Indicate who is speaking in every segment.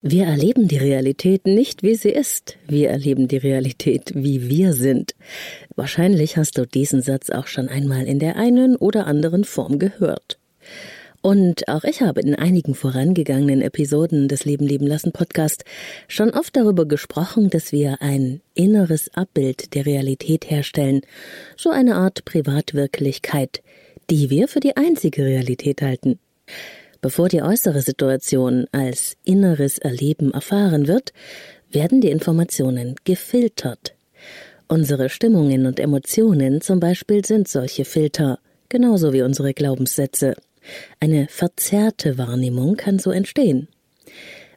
Speaker 1: Wir erleben die Realität nicht, wie sie ist. Wir erleben die Realität, wie wir sind. Wahrscheinlich hast du diesen Satz auch schon einmal in der einen oder anderen Form gehört. Und auch ich habe in einigen vorangegangenen Episoden des Leben leben lassen Podcast schon oft darüber gesprochen, dass wir ein inneres Abbild der Realität herstellen, so eine Art Privatwirklichkeit, die wir für die einzige Realität halten. Bevor die äußere Situation als inneres Erleben erfahren wird, werden die Informationen gefiltert. Unsere Stimmungen und Emotionen zum Beispiel sind solche Filter, genauso wie unsere Glaubenssätze. Eine verzerrte Wahrnehmung kann so entstehen.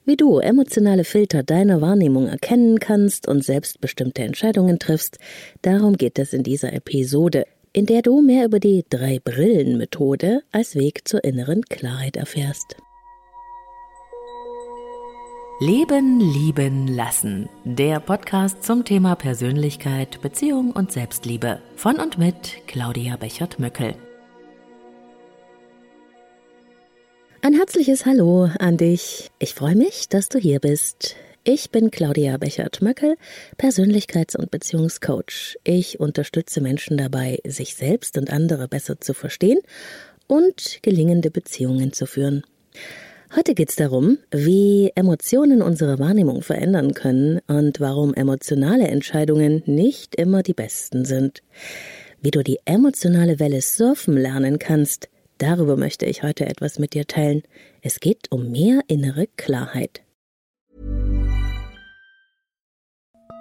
Speaker 1: Wie du emotionale Filter deiner Wahrnehmung erkennen kannst und selbstbestimmte Entscheidungen triffst, darum geht es in dieser Episode in der du mehr über die Drei-Brillen-Methode als Weg zur inneren Klarheit erfährst.
Speaker 2: Leben, lieben, lassen. Der Podcast zum Thema Persönlichkeit, Beziehung und Selbstliebe. Von und mit Claudia Bechert-Möckel.
Speaker 1: Ein herzliches Hallo an dich. Ich freue mich, dass du hier bist. Ich bin Claudia Bechert-Möckel, Persönlichkeits- und Beziehungscoach. Ich unterstütze Menschen dabei, sich selbst und andere besser zu verstehen und gelingende Beziehungen zu führen. Heute geht es darum, wie Emotionen unsere Wahrnehmung verändern können und warum emotionale Entscheidungen nicht immer die besten sind. Wie du die emotionale Welle surfen lernen kannst, darüber möchte ich heute etwas mit dir teilen. Es geht um mehr innere Klarheit.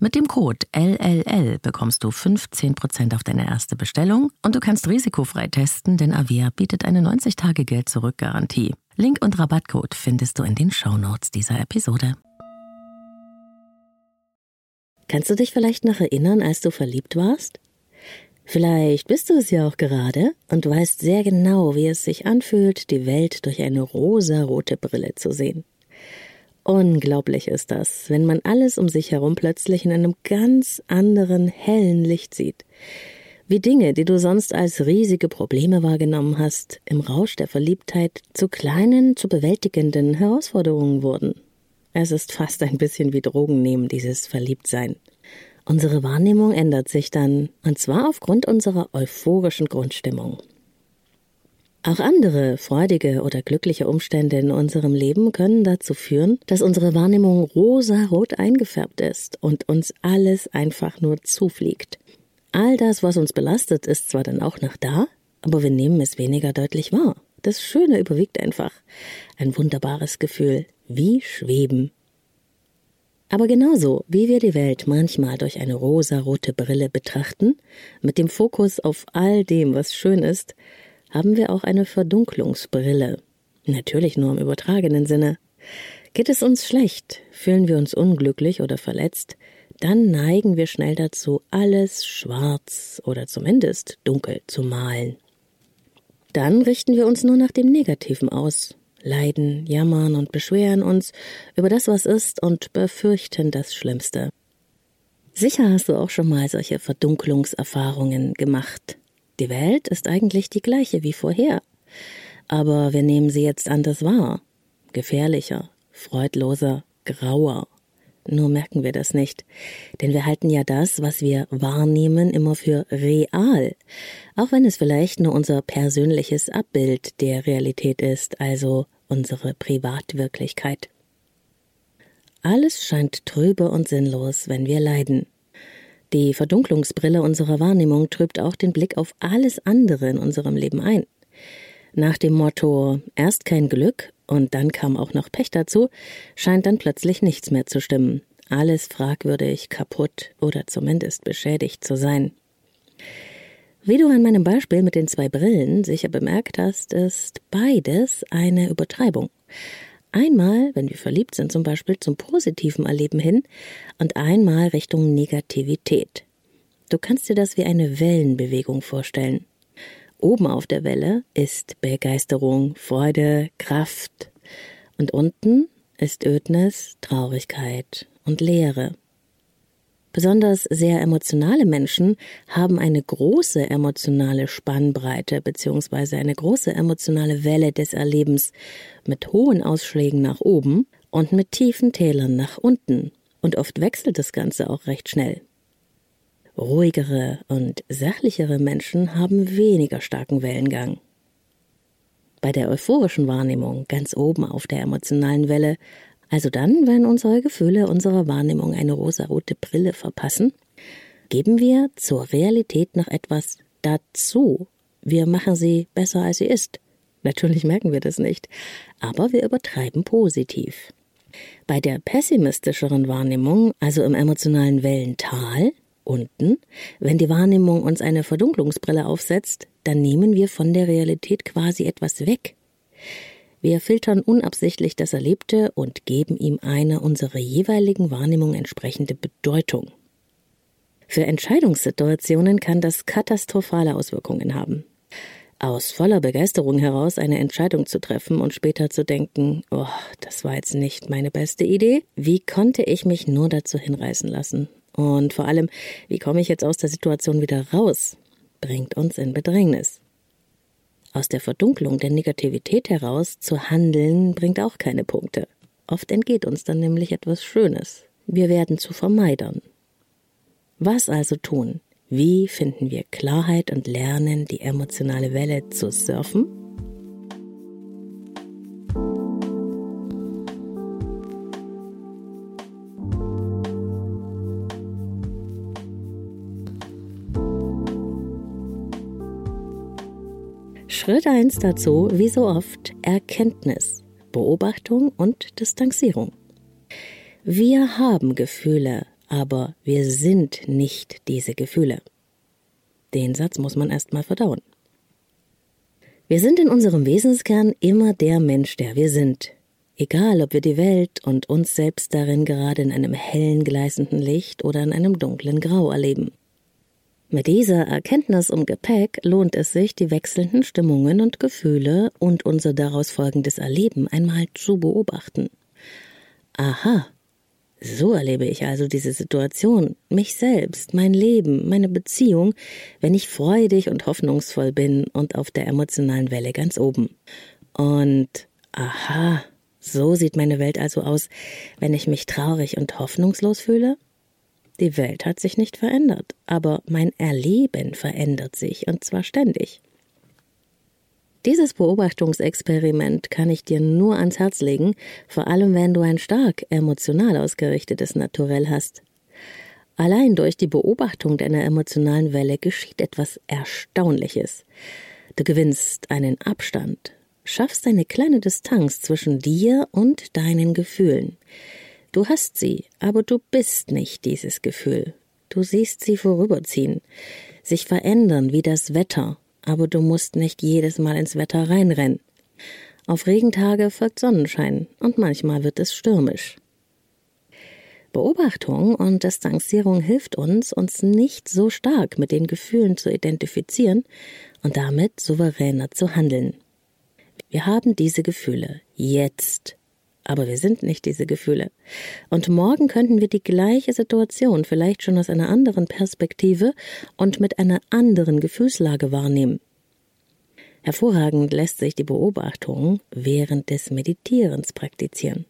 Speaker 2: Mit dem Code LLL bekommst du 15% auf deine erste Bestellung und du kannst risikofrei testen, denn Avia bietet eine 90-Tage-Geld-Zurück-Garantie. Link und Rabattcode findest du in den Shownotes dieser Episode.
Speaker 1: Kannst du dich vielleicht noch erinnern, als du verliebt warst? Vielleicht bist du es ja auch gerade und weißt sehr genau, wie es sich anfühlt, die Welt durch eine rosa-rote Brille zu sehen. Unglaublich ist das, wenn man alles um sich herum plötzlich in einem ganz anderen, hellen Licht sieht. Wie Dinge, die du sonst als riesige Probleme wahrgenommen hast, im Rausch der Verliebtheit zu kleinen, zu bewältigenden Herausforderungen wurden. Es ist fast ein bisschen wie Drogen nehmen, dieses Verliebtsein. Unsere Wahrnehmung ändert sich dann, und zwar aufgrund unserer euphorischen Grundstimmung. Auch andere freudige oder glückliche Umstände in unserem Leben können dazu führen, dass unsere Wahrnehmung rosa-rot eingefärbt ist und uns alles einfach nur zufliegt. All das, was uns belastet, ist zwar dann auch noch da, aber wir nehmen es weniger deutlich wahr. Das Schöne überwiegt einfach. Ein wunderbares Gefühl, wie Schweben. Aber genauso, wie wir die Welt manchmal durch eine rosarote Brille betrachten, mit dem Fokus auf all dem, was schön ist, haben wir auch eine Verdunklungsbrille. Natürlich nur im übertragenen Sinne. Geht es uns schlecht, fühlen wir uns unglücklich oder verletzt, dann neigen wir schnell dazu, alles schwarz oder zumindest dunkel zu malen. Dann richten wir uns nur nach dem Negativen aus, leiden, jammern und beschweren uns über das, was ist und befürchten das Schlimmste. Sicher hast du auch schon mal solche Verdunklungserfahrungen gemacht. Die Welt ist eigentlich die gleiche wie vorher. Aber wir nehmen sie jetzt anders wahr. Gefährlicher, freudloser, grauer. Nur merken wir das nicht, denn wir halten ja das, was wir wahrnehmen, immer für real, auch wenn es vielleicht nur unser persönliches Abbild der Realität ist, also unsere Privatwirklichkeit. Alles scheint trübe und sinnlos, wenn wir leiden. Die Verdunklungsbrille unserer Wahrnehmung trübt auch den Blick auf alles andere in unserem Leben ein. Nach dem Motto erst kein Glück und dann kam auch noch Pech dazu, scheint dann plötzlich nichts mehr zu stimmen. Alles fragwürdig, kaputt oder zumindest beschädigt zu sein. Wie du an meinem Beispiel mit den zwei Brillen sicher bemerkt hast, ist beides eine Übertreibung. Einmal, wenn wir verliebt sind, zum Beispiel zum positiven Erleben hin und einmal Richtung Negativität. Du kannst dir das wie eine Wellenbewegung vorstellen. Oben auf der Welle ist Begeisterung, Freude, Kraft und unten ist Ödnis, Traurigkeit und Leere. Besonders sehr emotionale Menschen haben eine große emotionale Spannbreite bzw. eine große emotionale Welle des Erlebens mit hohen Ausschlägen nach oben und mit tiefen Tälern nach unten. Und oft wechselt das Ganze auch recht schnell. Ruhigere und sachlichere Menschen haben weniger starken Wellengang. Bei der euphorischen Wahrnehmung ganz oben auf der emotionalen Welle also dann, wenn unsere Gefühle unserer Wahrnehmung eine rosarote Brille verpassen, geben wir zur Realität noch etwas dazu. Wir machen sie besser, als sie ist. Natürlich merken wir das nicht, aber wir übertreiben positiv. Bei der pessimistischeren Wahrnehmung, also im emotionalen Wellental, unten, wenn die Wahrnehmung uns eine Verdunklungsbrille aufsetzt, dann nehmen wir von der Realität quasi etwas weg. Wir filtern unabsichtlich das Erlebte und geben ihm eine unserer jeweiligen Wahrnehmung entsprechende Bedeutung. Für Entscheidungssituationen kann das katastrophale Auswirkungen haben. Aus voller Begeisterung heraus eine Entscheidung zu treffen und später zu denken, oh, das war jetzt nicht meine beste Idee. Wie konnte ich mich nur dazu hinreißen lassen? Und vor allem, wie komme ich jetzt aus der Situation wieder raus? Bringt uns in Bedrängnis. Aus der Verdunklung der Negativität heraus zu handeln, bringt auch keine Punkte. Oft entgeht uns dann nämlich etwas Schönes. Wir werden zu Vermeidern. Was also tun? Wie finden wir Klarheit und lernen, die emotionale Welle zu surfen? Schritt 1 dazu, wie so oft, Erkenntnis, Beobachtung und Distanzierung. Wir haben Gefühle, aber wir sind nicht diese Gefühle. Den Satz muss man erstmal verdauen. Wir sind in unserem Wesenskern immer der Mensch, der wir sind. Egal, ob wir die Welt und uns selbst darin gerade in einem hellen, gleißenden Licht oder in einem dunklen Grau erleben. Mit dieser Erkenntnis im Gepäck lohnt es sich, die wechselnden Stimmungen und Gefühle und unser daraus folgendes Erleben einmal zu beobachten. Aha, so erlebe ich also diese Situation, mich selbst, mein Leben, meine Beziehung, wenn ich freudig und hoffnungsvoll bin und auf der emotionalen Welle ganz oben. Und aha, so sieht meine Welt also aus, wenn ich mich traurig und hoffnungslos fühle? Die Welt hat sich nicht verändert, aber mein Erleben verändert sich, und zwar ständig. Dieses Beobachtungsexperiment kann ich dir nur ans Herz legen, vor allem wenn du ein stark emotional ausgerichtetes Naturell hast. Allein durch die Beobachtung deiner emotionalen Welle geschieht etwas Erstaunliches. Du gewinnst einen Abstand, schaffst eine kleine Distanz zwischen dir und deinen Gefühlen. Du hast sie, aber du bist nicht dieses Gefühl. Du siehst sie vorüberziehen, sich verändern wie das Wetter, aber du musst nicht jedes Mal ins Wetter reinrennen. Auf Regentage folgt Sonnenschein und manchmal wird es stürmisch. Beobachtung und Distanzierung hilft uns, uns nicht so stark mit den Gefühlen zu identifizieren und damit souveräner zu handeln. Wir haben diese Gefühle jetzt aber wir sind nicht diese Gefühle. Und morgen könnten wir die gleiche Situation vielleicht schon aus einer anderen Perspektive und mit einer anderen Gefühlslage wahrnehmen. Hervorragend lässt sich die Beobachtung während des Meditierens praktizieren.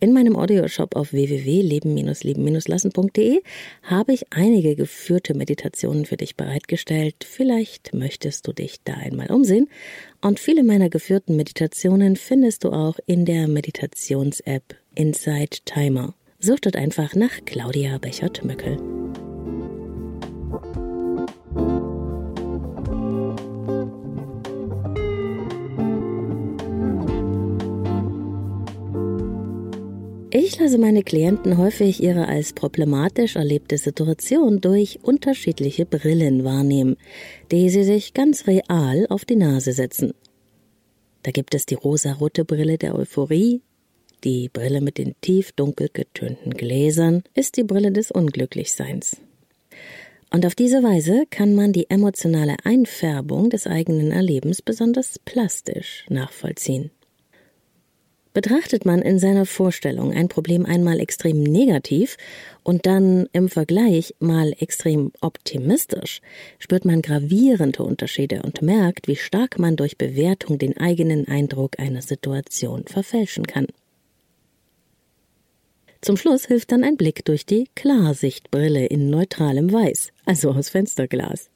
Speaker 1: In meinem Audioshop auf www.leben-leben-lassen.de habe ich einige geführte Meditationen für dich bereitgestellt. Vielleicht möchtest du dich da einmal umsehen. Und viele meiner geführten Meditationen findest du auch in der Meditations-App Inside Timer. Such dort einfach nach Claudia Bechert-Möckel. Ich lasse meine Klienten häufig ihre als problematisch erlebte Situation durch unterschiedliche Brillen wahrnehmen, die sie sich ganz real auf die Nase setzen. Da gibt es die rosarote Brille der Euphorie, die Brille mit den tief dunkel getönten Gläsern ist die Brille des Unglücklichseins. Und auf diese Weise kann man die emotionale Einfärbung des eigenen Erlebens besonders plastisch nachvollziehen. Betrachtet man in seiner Vorstellung ein Problem einmal extrem negativ und dann im Vergleich mal extrem optimistisch, spürt man gravierende Unterschiede und merkt, wie stark man durch Bewertung den eigenen Eindruck einer Situation verfälschen kann. Zum Schluss hilft dann ein Blick durch die Klarsichtbrille in neutralem Weiß, also aus Fensterglas.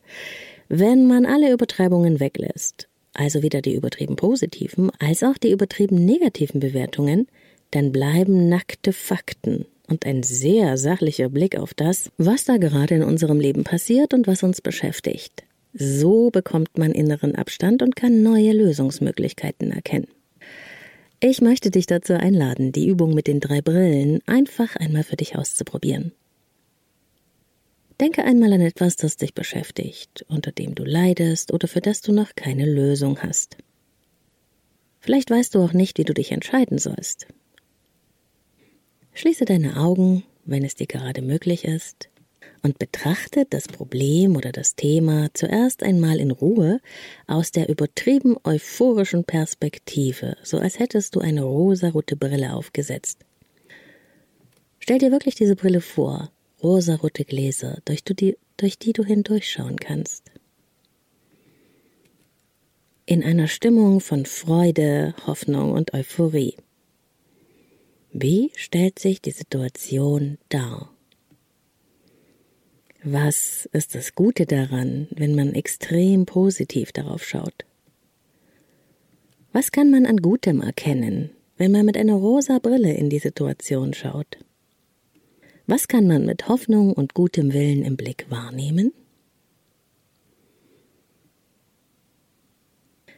Speaker 1: Wenn man alle Übertreibungen weglässt also weder die übertrieben positiven als auch die übertrieben negativen Bewertungen, dann bleiben nackte Fakten und ein sehr sachlicher Blick auf das, was da gerade in unserem Leben passiert und was uns beschäftigt. So bekommt man inneren Abstand und kann neue Lösungsmöglichkeiten erkennen. Ich möchte dich dazu einladen, die Übung mit den drei Brillen einfach einmal für dich auszuprobieren. Denke einmal an etwas, das dich beschäftigt, unter dem du leidest oder für das du noch keine Lösung hast. Vielleicht weißt du auch nicht, wie du dich entscheiden sollst. Schließe deine Augen, wenn es dir gerade möglich ist, und betrachte das Problem oder das Thema zuerst einmal in Ruhe aus der übertrieben euphorischen Perspektive, so als hättest du eine rosarote Brille aufgesetzt. Stell dir wirklich diese Brille vor, rosarote Gläser, durch die, durch die du hindurchschauen kannst. In einer Stimmung von Freude, Hoffnung und Euphorie. Wie stellt sich die Situation dar? Was ist das Gute daran, wenn man extrem positiv darauf schaut? Was kann man an Gutem erkennen, wenn man mit einer rosa Brille in die Situation schaut? Was kann man mit Hoffnung und gutem Willen im Blick wahrnehmen?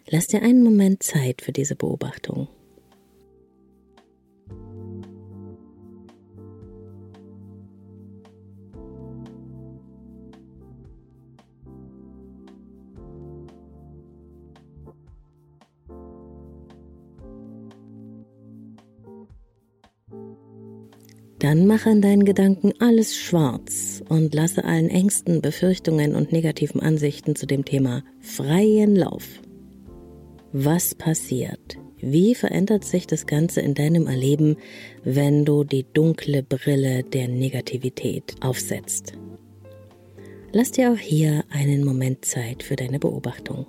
Speaker 1: Lass dir einen Moment Zeit für diese Beobachtung. Dann mache in deinen Gedanken alles schwarz und lasse allen Ängsten, Befürchtungen und negativen Ansichten zu dem Thema freien Lauf. Was passiert? Wie verändert sich das Ganze in deinem Erleben, wenn du die dunkle Brille der Negativität aufsetzt? Lass dir auch hier einen Moment Zeit für deine Beobachtung.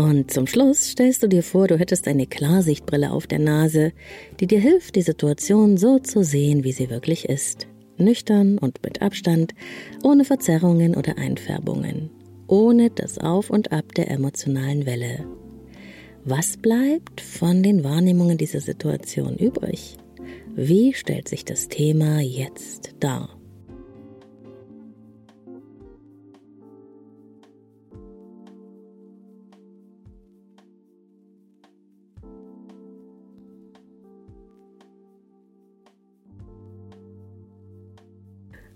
Speaker 1: Und zum Schluss stellst du dir vor, du hättest eine Klarsichtbrille auf der Nase, die dir hilft, die Situation so zu sehen, wie sie wirklich ist. Nüchtern und mit Abstand, ohne Verzerrungen oder Einfärbungen, ohne das Auf und Ab der emotionalen Welle. Was bleibt von den Wahrnehmungen dieser Situation übrig? Wie stellt sich das Thema jetzt dar?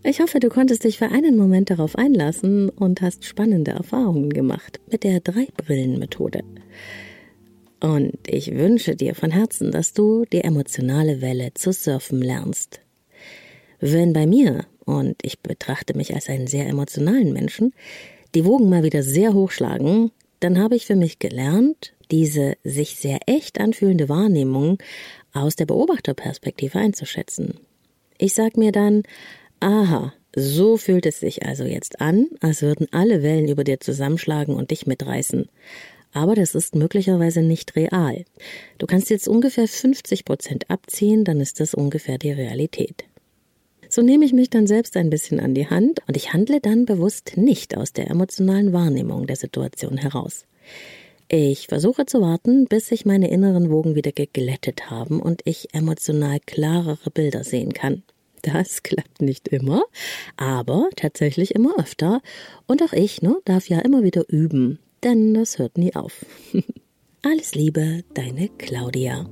Speaker 1: Ich hoffe, du konntest dich für einen Moment darauf einlassen und hast spannende Erfahrungen gemacht mit der Drei-Brillen-Methode. Und ich wünsche dir von Herzen, dass du die emotionale Welle zu surfen lernst. Wenn bei mir, und ich betrachte mich als einen sehr emotionalen Menschen, die Wogen mal wieder sehr hoch schlagen, dann habe ich für mich gelernt, diese sich sehr echt anfühlende Wahrnehmung aus der Beobachterperspektive einzuschätzen. Ich sag mir dann, aha, so fühlt es sich also jetzt an, als würden alle Wellen über dir zusammenschlagen und dich mitreißen. Aber das ist möglicherweise nicht real. Du kannst jetzt ungefähr 50 Prozent abziehen, dann ist das ungefähr die Realität. So nehme ich mich dann selbst ein bisschen an die Hand und ich handle dann bewusst nicht aus der emotionalen Wahrnehmung der Situation heraus. Ich versuche zu warten, bis sich meine inneren Wogen wieder geglättet haben und ich emotional klarere Bilder sehen kann. Das klappt nicht immer, aber tatsächlich immer öfter. Und auch ich ne, darf ja immer wieder üben, denn das hört nie auf. Alles Liebe, deine Claudia.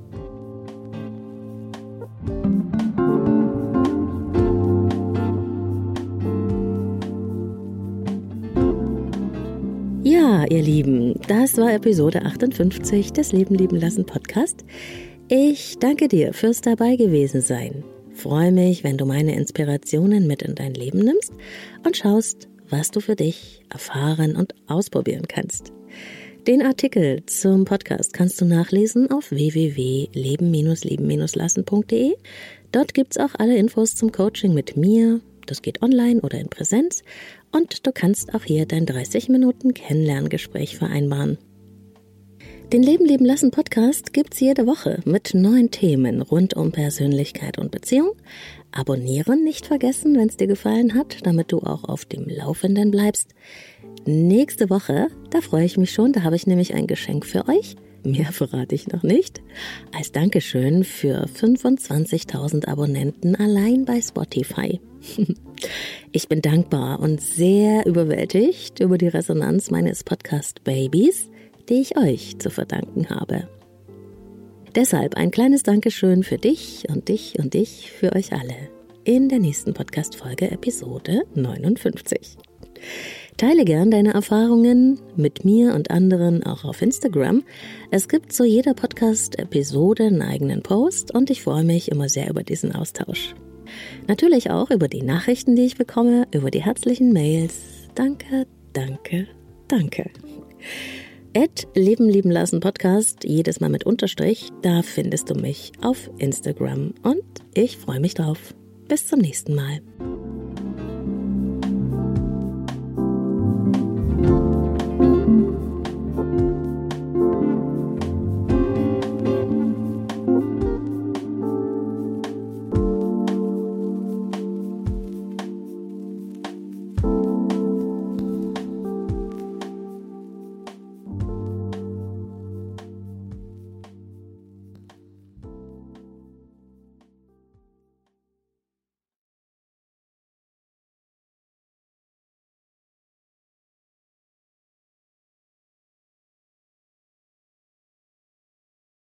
Speaker 1: Ja, ihr Lieben, das war Episode 58 des Leben lieben lassen Podcast. Ich danke dir fürs dabei gewesen sein. Freue mich, wenn du meine Inspirationen mit in dein Leben nimmst und schaust, was du für dich erfahren und ausprobieren kannst. Den Artikel zum Podcast kannst du nachlesen auf www.leben-leben-lassen.de. Dort gibt's auch alle Infos zum Coaching mit mir. Das geht online oder in Präsenz und du kannst auch hier dein 30 Minuten Kennenlerngespräch vereinbaren. Den Leben leben lassen Podcast gibt's jede Woche mit neuen Themen rund um Persönlichkeit und Beziehung. Abonnieren nicht vergessen, wenn es dir gefallen hat, damit du auch auf dem Laufenden bleibst. Nächste Woche, da freue ich mich schon, da habe ich nämlich ein Geschenk für euch. Mehr verrate ich noch nicht. Als Dankeschön für 25.000 Abonnenten allein bei Spotify. Ich bin dankbar und sehr überwältigt über die Resonanz meines Podcast Babys, die ich euch zu verdanken habe. Deshalb ein kleines Dankeschön für dich und dich und dich, für euch alle in der nächsten Podcast-Folge Episode 59. Teile gern deine Erfahrungen mit mir und anderen auch auf Instagram. Es gibt zu jeder Podcast-Episode einen eigenen Post und ich freue mich immer sehr über diesen Austausch. Natürlich auch über die Nachrichten, die ich bekomme, über die herzlichen Mails. Danke, danke, danke. At Leben lieben lassen Podcast, jedes Mal mit Unterstrich, da findest du mich auf Instagram und ich freue mich drauf. Bis zum nächsten Mal.